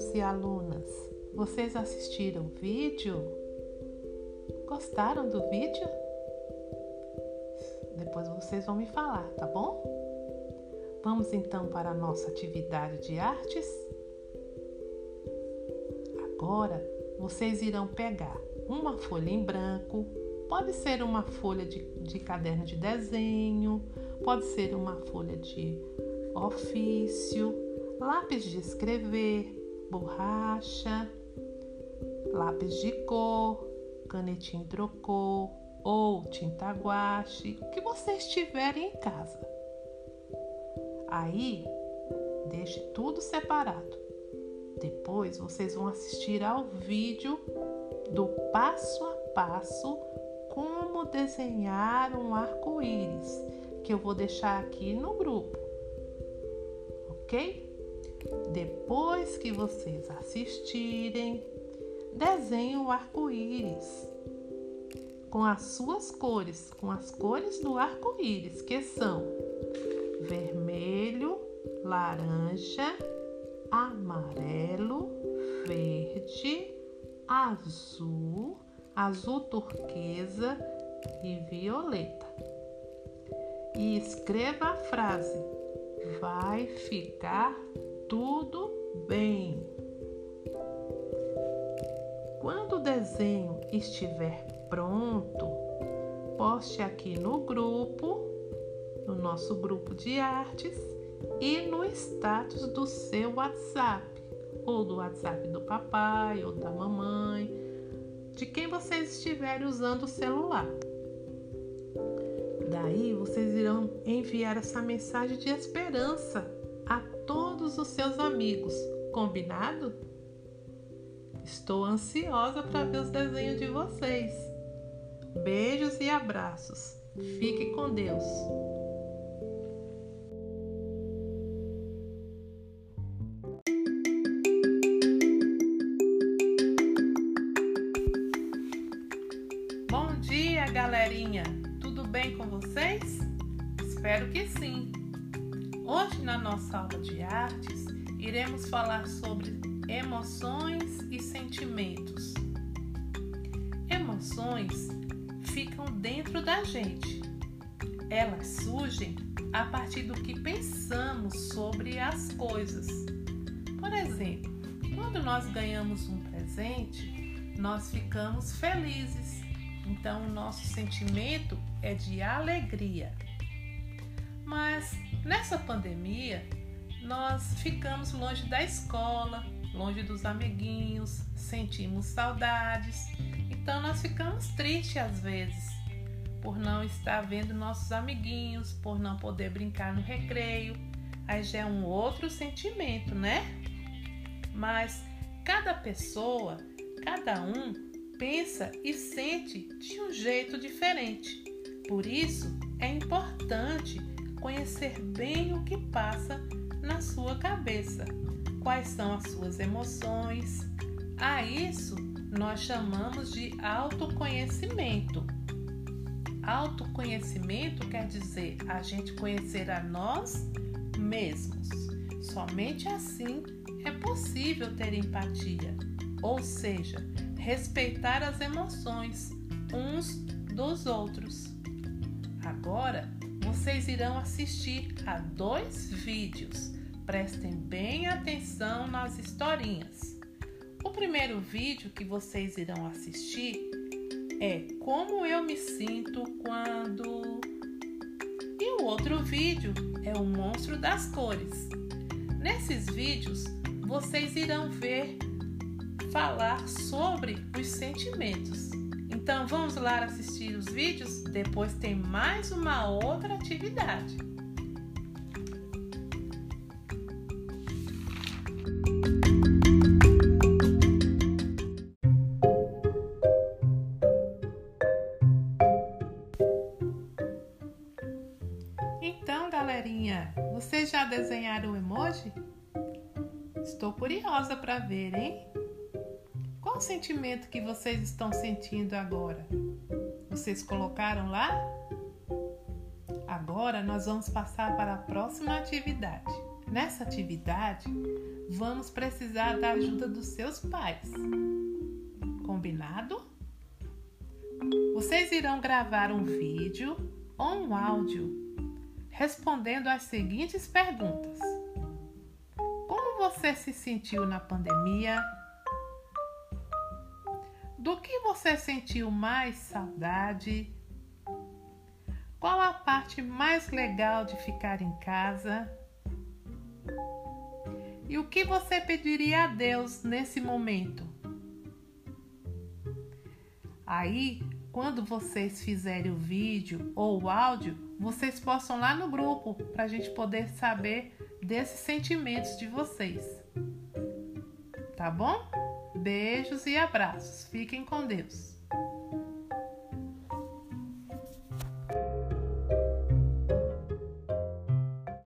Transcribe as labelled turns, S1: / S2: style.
S1: alunos e alunas, vocês assistiram o vídeo? Gostaram do vídeo? Depois vocês vão me falar, tá bom? Vamos então para a nossa atividade de artes? Agora vocês irão pegar uma folha em branco, pode ser uma folha de, de caderno de desenho, pode ser uma folha de ofício, lápis de escrever, borracha, lápis de cor, canetinha hidrocor ou tinta guache, o que vocês tiverem em casa. Aí, deixe tudo separado. Depois vocês vão assistir ao vídeo do passo a passo como desenhar um arco-íris, que eu vou deixar aqui no grupo. OK? Depois que vocês assistirem, desenhe o arco-íris com as suas cores, com as cores do arco-íris, que são vermelho, laranja, amarelo, verde, azul, azul turquesa e violeta. E escreva a frase: Vai ficar tudo bem. Quando o desenho estiver pronto, poste aqui no grupo, no nosso grupo de artes e no status do seu WhatsApp, ou do WhatsApp do papai ou da mamãe, de quem vocês estiverem usando o celular. Daí vocês irão enviar essa mensagem de esperança todos os seus amigos, combinado? Estou ansiosa para ver os desenhos de vocês. Beijos e abraços. Fique com Deus. Bom dia, galerinha. Tudo bem com vocês? Espero que sim. Hoje, na nossa aula de artes, iremos falar sobre emoções e sentimentos. Emoções ficam dentro da gente. Elas surgem a partir do que pensamos sobre as coisas. Por exemplo, quando nós ganhamos um presente, nós ficamos felizes. Então, o nosso sentimento é de alegria. Mas nessa pandemia, nós ficamos longe da escola, longe dos amiguinhos, sentimos saudades. Então nós ficamos tristes às vezes por não estar vendo nossos amiguinhos, por não poder brincar no recreio. Aí já é um outro sentimento, né? Mas cada pessoa, cada um pensa e sente de um jeito diferente. Por isso é importante conhecer bem o que passa na sua cabeça, quais são as suas emoções. A isso nós chamamos de autoconhecimento. Autoconhecimento quer dizer a gente conhecer a nós mesmos. Somente assim é possível ter empatia, ou seja, respeitar as emoções uns dos outros. Vocês irão assistir a dois vídeos. Prestem bem atenção nas historinhas. O primeiro vídeo que vocês irão assistir é Como eu me sinto quando. E o outro vídeo é O Monstro das Cores. Nesses vídeos, vocês irão ver falar sobre os sentimentos. Então vamos lá assistir os vídeos? Depois tem mais uma outra atividade. Então, galerinha, vocês já desenharam o emoji? Estou curiosa para ver, hein? O sentimento que vocês estão sentindo agora? Vocês colocaram lá? Agora nós vamos passar para a próxima atividade. Nessa atividade, vamos precisar da ajuda dos seus pais. Combinado? Vocês irão gravar um vídeo ou um áudio respondendo as seguintes perguntas: Como você se sentiu na pandemia? Do que você sentiu mais saudade? Qual a parte mais legal de ficar em casa? E o que você pediria a Deus nesse momento? Aí, quando vocês fizerem o vídeo ou o áudio, vocês possam lá no grupo para a gente poder saber desses sentimentos de vocês. Tá bom? Beijos e abraços. Fiquem com Deus.